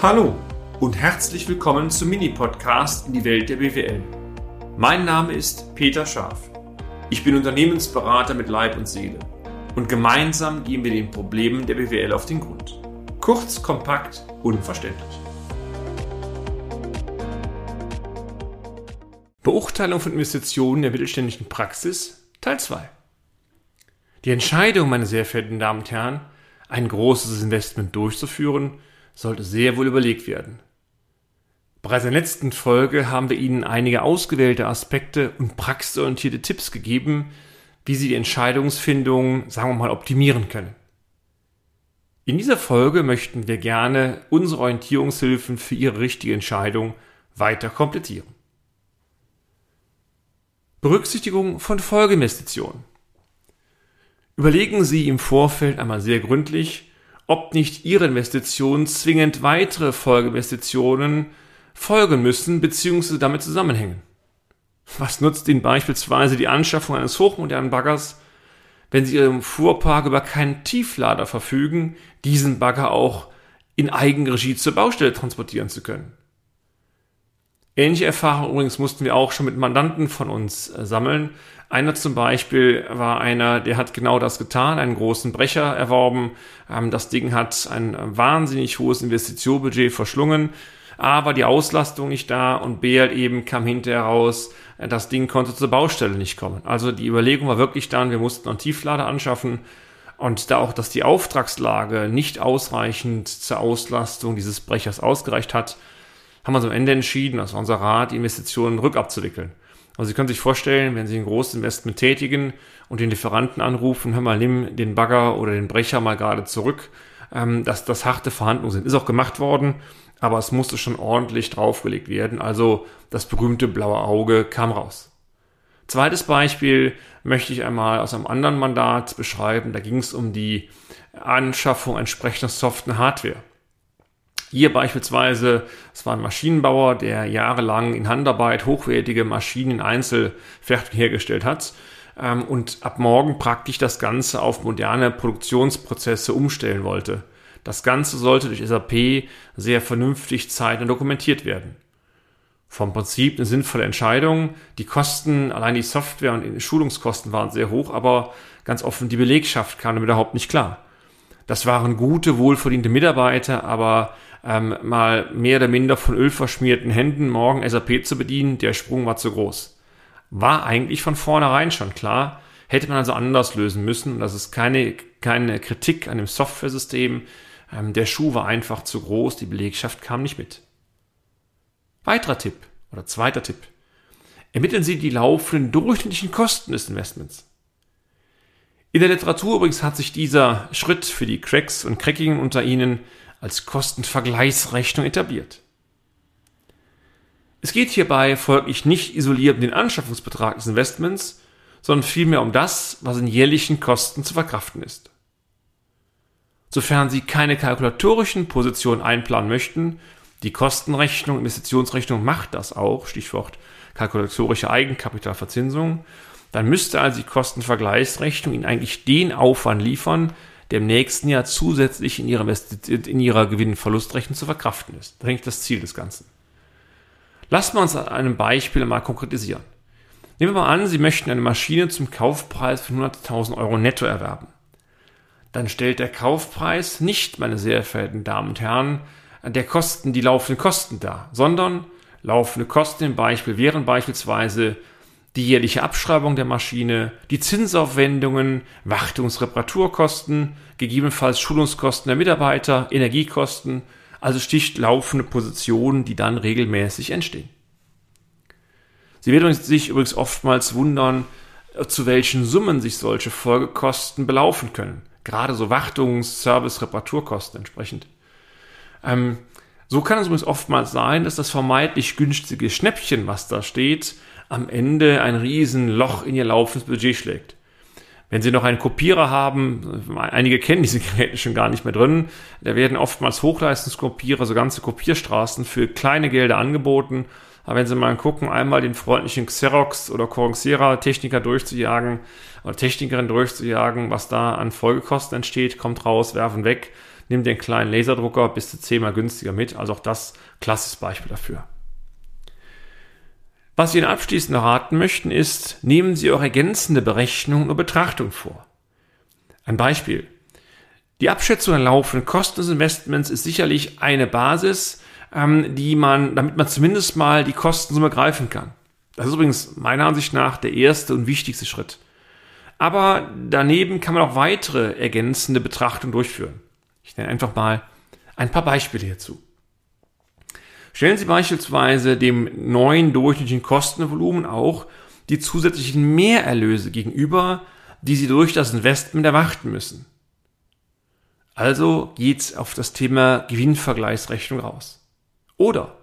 Hallo und herzlich willkommen zum Mini-Podcast in die Welt der BWL. Mein Name ist Peter Scharf. Ich bin Unternehmensberater mit Leib und Seele und gemeinsam gehen wir den Problemen der BWL auf den Grund. Kurz, kompakt, unverständlich. Beurteilung von Investitionen der mittelständischen Praxis Teil 2. Die Entscheidung, meine sehr verehrten Damen und Herren, ein großes Investment durchzuführen, sollte sehr wohl überlegt werden. Bereits in der letzten Folge haben wir Ihnen einige ausgewählte Aspekte und praxisorientierte Tipps gegeben, wie Sie die Entscheidungsfindung, sagen wir mal, optimieren können. In dieser Folge möchten wir gerne unsere Orientierungshilfen für Ihre richtige Entscheidung weiter komplettieren. Berücksichtigung von Folgeinvestitionen. Überlegen Sie im Vorfeld einmal sehr gründlich, ob nicht ihre Investitionen zwingend weitere Folgeinvestitionen folgen müssen bzw. damit zusammenhängen. Was nutzt Ihnen beispielsweise die Anschaffung eines hochmodernen Baggers, wenn Sie Ihrem Fuhrpark über keinen Tieflader verfügen, diesen Bagger auch in Eigenregie zur Baustelle transportieren zu können? Ähnliche Erfahrungen übrigens mussten wir auch schon mit Mandanten von uns äh, sammeln. Einer zum Beispiel war einer, der hat genau das getan, einen großen Brecher erworben. Ähm, das Ding hat ein wahnsinnig hohes Investitionsbudget verschlungen. A war die Auslastung nicht da und B halt eben kam hinterher raus, das Ding konnte zur Baustelle nicht kommen. Also die Überlegung war wirklich dann, wir mussten einen Tieflader anschaffen und da auch, dass die Auftragslage nicht ausreichend zur Auslastung dieses Brechers ausgereicht hat, haben wir uns am Ende entschieden, das war unser Rat, die Investitionen rückabzuwickeln. Also Sie können sich vorstellen, wenn Sie ein großes Investment tätigen und den Lieferanten anrufen, hör mal, nimm den Bagger oder den Brecher mal gerade zurück, ähm, dass das harte Verhandlungen sind. Ist auch gemacht worden, aber es musste schon ordentlich draufgelegt werden. Also das berühmte blaue Auge kam raus. Zweites Beispiel möchte ich einmal aus einem anderen Mandat beschreiben. Da ging es um die Anschaffung entsprechender Software Hardware. Hier beispielsweise, es war ein Maschinenbauer, der jahrelang in Handarbeit hochwertige Maschinen in Einzelfertigung hergestellt hat ähm, und ab morgen praktisch das Ganze auf moderne Produktionsprozesse umstellen wollte. Das Ganze sollte durch SAP sehr vernünftig zeit- und dokumentiert werden. Vom Prinzip eine sinnvolle Entscheidung. Die Kosten, allein die Software und die Schulungskosten waren sehr hoch, aber ganz offen die Belegschaft kam damit überhaupt nicht klar. Das waren gute, wohlverdiente Mitarbeiter, aber ähm, mal mehr oder minder von Öl verschmierten Händen morgen SAP zu bedienen, der Sprung war zu groß. War eigentlich von vornherein schon klar, hätte man also anders lösen müssen. Das ist keine, keine Kritik an dem Softwaresystem. Ähm, der Schuh war einfach zu groß, die Belegschaft kam nicht mit. Weiterer Tipp oder zweiter Tipp. Ermitteln Sie die laufenden durchschnittlichen Kosten des Investments. In der Literatur übrigens hat sich dieser Schritt für die Cracks und Cracking unter Ihnen als Kostenvergleichsrechnung etabliert. Es geht hierbei folglich nicht isoliert um den Anschaffungsbetrag des Investments, sondern vielmehr um das, was in jährlichen Kosten zu verkraften ist. Sofern Sie keine kalkulatorischen Positionen einplanen möchten, die Kostenrechnung, Investitionsrechnung macht das auch, Stichwort kalkulatorische Eigenkapitalverzinsung, dann müsste also die Kostenvergleichsrechnung Ihnen eigentlich den Aufwand liefern, der im nächsten Jahr zusätzlich in ihrer, in ihrer Gewinn-Verlustrechnung zu verkraften ist. Das ist eigentlich das Ziel des Ganzen. Lassen wir uns an einem Beispiel mal konkretisieren. Nehmen wir mal an, Sie möchten eine Maschine zum Kaufpreis von 100.000 Euro netto erwerben. Dann stellt der Kaufpreis nicht, meine sehr verehrten Damen und Herren, der Kosten die laufenden Kosten dar, sondern laufende Kosten im Beispiel wären beispielsweise die jährliche Abschreibung der Maschine, die Zinsaufwendungen, Wartungsreparaturkosten, gegebenenfalls Schulungskosten der Mitarbeiter, Energiekosten, also sticht laufende Positionen, die dann regelmäßig entstehen. Sie werden sich übrigens oftmals wundern, zu welchen Summen sich solche Folgekosten belaufen können. Gerade so Wartungs-, Service-, Reparaturkosten entsprechend. Ähm, so kann es übrigens oftmals sein, dass das vermeintlich günstige Schnäppchen, was da steht, am Ende ein Riesenloch in ihr laufendes Budget schlägt. Wenn Sie noch einen Kopierer haben, einige kennen diese Geräte schon gar nicht mehr drin, da werden oftmals Hochleistungskopierer, so ganze Kopierstraßen für kleine Gelder angeboten. Aber wenn Sie mal gucken, einmal den freundlichen Xerox oder Corsaira Techniker durchzujagen oder Technikerin durchzujagen, was da an Folgekosten entsteht, kommt raus, werfen weg. nimm den kleinen Laserdrucker bis zu zehnmal günstiger mit. Also auch das klassisches Beispiel dafür. Was wir Ihnen abschließend raten möchten, ist, nehmen Sie auch ergänzende Berechnungen und Betrachtung vor. Ein Beispiel. Die Abschätzung der laufenden Kosten des Investments ist sicherlich eine Basis, ähm, die man, damit man zumindest mal die Kostensumme greifen kann. Das ist übrigens meiner Ansicht nach der erste und wichtigste Schritt. Aber daneben kann man auch weitere ergänzende Betrachtungen durchführen. Ich nenne einfach mal ein paar Beispiele hierzu. Stellen Sie beispielsweise dem neuen durchschnittlichen Kostenvolumen auch die zusätzlichen Mehrerlöse gegenüber, die Sie durch das Investment erwarten müssen. Also geht's auf das Thema Gewinnvergleichsrechnung raus. Oder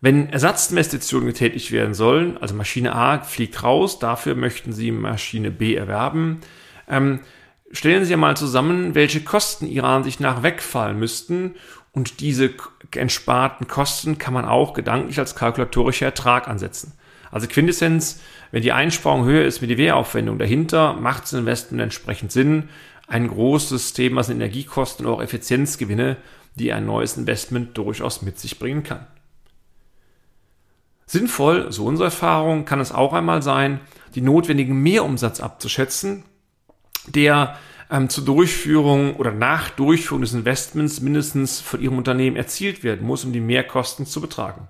wenn Ersatzinvestitionen getätigt werden sollen, also Maschine A fliegt raus, dafür möchten Sie Maschine B erwerben, ähm, stellen Sie mal zusammen, welche Kosten Ihrer Ansicht nach wegfallen müssten und diese entsparten Kosten kann man auch gedanklich als kalkulatorischer Ertrag ansetzen. Also Quintessenz, wenn die Einsparung höher ist mit die Wehraufwendung dahinter, macht das Investment entsprechend Sinn. Ein großes Thema sind Energiekosten und auch Effizienzgewinne, die ein neues Investment durchaus mit sich bringen kann. Sinnvoll, so unsere Erfahrung, kann es auch einmal sein, die notwendigen Mehrumsatz abzuschätzen, der ähm, zur Durchführung oder nach Durchführung des Investments mindestens von Ihrem Unternehmen erzielt werden muss, um die Mehrkosten zu betragen.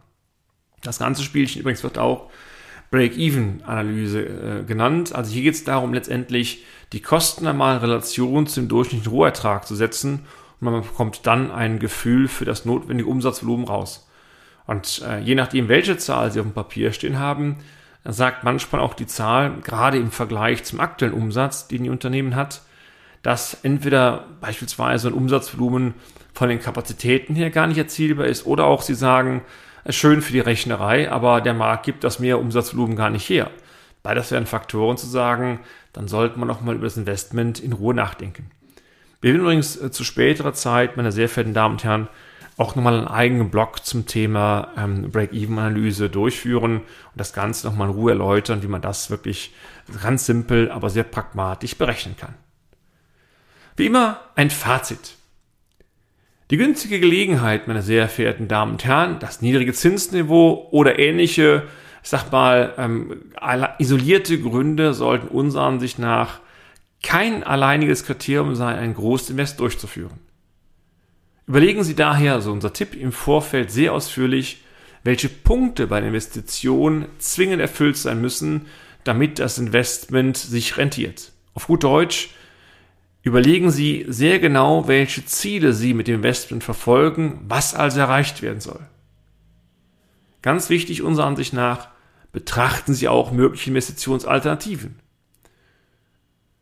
Das ganze Spielchen übrigens wird auch Break-Even-Analyse äh, genannt. Also hier geht es darum, letztendlich die Kosten einmal in Relation zu dem durchschnittlichen Rohertrag zu setzen und man bekommt dann ein Gefühl für das notwendige Umsatzvolumen raus. Und äh, je nachdem, welche Zahl Sie auf dem Papier stehen haben, sagt manchmal auch die Zahl, gerade im Vergleich zum aktuellen Umsatz, den Ihr Unternehmen hat, dass entweder beispielsweise ein Umsatzvolumen von den Kapazitäten her gar nicht erzielbar ist oder auch Sie sagen, schön für die Rechnerei, aber der Markt gibt das mehr Umsatzvolumen gar nicht her. Beides wären Faktoren zu sagen, dann sollte man auch mal über das Investment in Ruhe nachdenken. Wir werden übrigens äh, zu späterer Zeit, meine sehr verehrten Damen und Herren, auch nochmal einen eigenen Blog zum Thema ähm, Break-Even-Analyse durchführen und das Ganze nochmal in Ruhe erläutern, wie man das wirklich ganz simpel, aber sehr pragmatisch berechnen kann. Wie immer ein Fazit. Die günstige Gelegenheit, meine sehr verehrten Damen und Herren, das niedrige Zinsniveau oder ähnliche, ich sag mal, ähm, isolierte Gründe sollten unserer Ansicht nach kein alleiniges Kriterium sein, ein Großinvest durchzuführen. Überlegen Sie daher, so unser Tipp im Vorfeld sehr ausführlich, welche Punkte bei der Investition zwingend erfüllt sein müssen, damit das Investment sich rentiert. Auf gut Deutsch, überlegen Sie sehr genau, welche Ziele Sie mit dem Investment verfolgen, was also erreicht werden soll. Ganz wichtig unserer Ansicht nach, betrachten Sie auch mögliche Investitionsalternativen.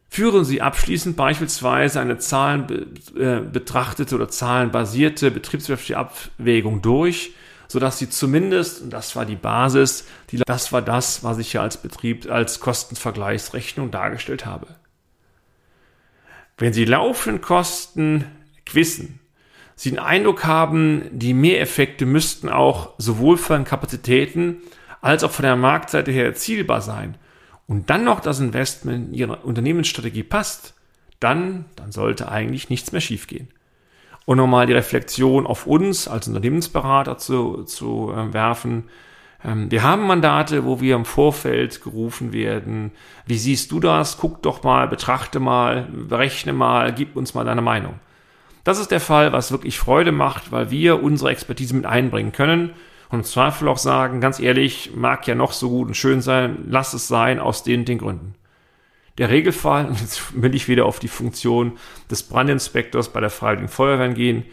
Führen Sie abschließend beispielsweise eine zahlenbetrachtete äh, oder zahlenbasierte betriebswirtschaftliche Abwägung durch, sodass Sie zumindest, und das war die Basis, die, das war das, was ich ja als Betrieb, als Kostenvergleichsrechnung dargestellt habe. Wenn Sie laufenden Kosten wissen, Sie den Eindruck haben, die Mehreffekte müssten auch sowohl von Kapazitäten als auch von der Marktseite her erzielbar sein und dann noch das Investment in Ihre Unternehmensstrategie passt, dann, dann sollte eigentlich nichts mehr schiefgehen. Und nochmal die Reflexion auf uns als Unternehmensberater zu, zu äh, werfen. Ähm, wir haben Mandate, wo wir im Vorfeld gerufen werden. Wie siehst du das? Guck doch mal, betrachte mal, berechne mal, gib uns mal deine Meinung. Das ist der Fall, was wirklich Freude macht, weil wir unsere Expertise mit einbringen können und im Zweifel auch sagen, ganz ehrlich, mag ja noch so gut und schön sein, lass es sein aus den, den Gründen. Der Regelfall, und jetzt will ich wieder auf die Funktion des Brandinspektors bei der Freiwilligen Feuerwehr gehen,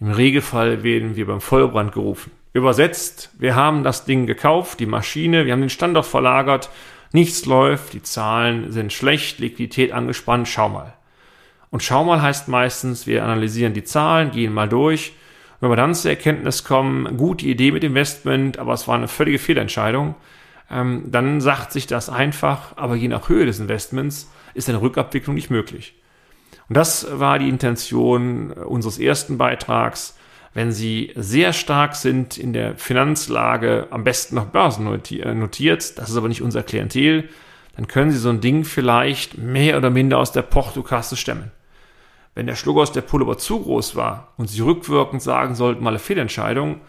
im Regelfall werden wir beim Feuerbrand gerufen. Übersetzt, wir haben das Ding gekauft, die Maschine, wir haben den Standort verlagert, nichts läuft, die Zahlen sind schlecht, Liquidität angespannt, schau mal. Und schau mal heißt meistens, wir analysieren die Zahlen, gehen mal durch wenn wir dann zur Erkenntnis kommen, gute Idee mit Investment, aber es war eine völlige Fehlentscheidung, ähm, dann sagt sich das einfach, aber je nach Höhe des Investments ist eine Rückabwicklung nicht möglich. Und das war die Intention unseres ersten Beitrags. Wenn Sie sehr stark sind in der Finanzlage, am besten noch Börsen äh, notiert, das ist aber nicht unser Klientel, dann können Sie so ein Ding vielleicht mehr oder minder aus der Portokasse stemmen. wenn der Schluck aus der Pullover zu groß war und Sie rückwirkend sagen sollten, mal eine Fehlentscheidung,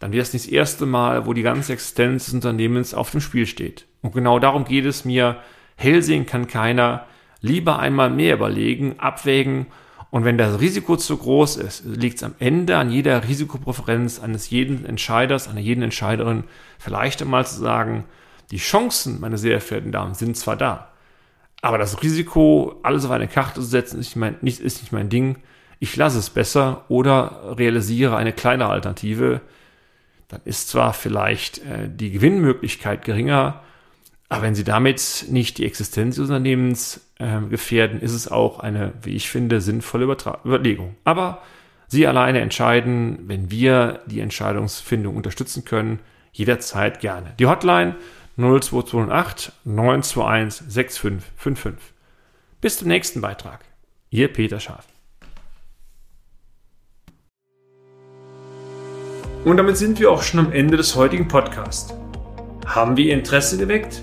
dann wäre es nicht das erste Mal, wo die ganze Existenz des Unternehmens auf dem Spiel steht. Und genau darum geht es mir. Hell sehen kann keiner. Lieber einmal mehr überlegen, abwägen und wenn das Risiko zu groß ist, liegt es am Ende an jeder Risikopräferenz eines jeden Entscheiders, einer jeden Entscheiderin, vielleicht einmal zu sagen, die Chancen, meine sehr verehrten Damen, sind zwar da, aber das Risiko, alles auf eine Karte zu setzen, ist nicht mein, ist nicht mein Ding. Ich lasse es besser oder realisiere eine kleinere Alternative. Dann ist zwar vielleicht äh, die Gewinnmöglichkeit geringer, aber wenn Sie damit nicht die Existenz des Unternehmens äh, gefährden, ist es auch eine, wie ich finde, sinnvolle Übertra Überlegung. Aber Sie alleine entscheiden, wenn wir die Entscheidungsfindung unterstützen können, jederzeit gerne. Die Hotline 0228 921 6555. Bis zum nächsten Beitrag. Ihr Peter Scharf. Und damit sind wir auch schon am Ende des heutigen Podcasts. Haben wir Ihr Interesse geweckt?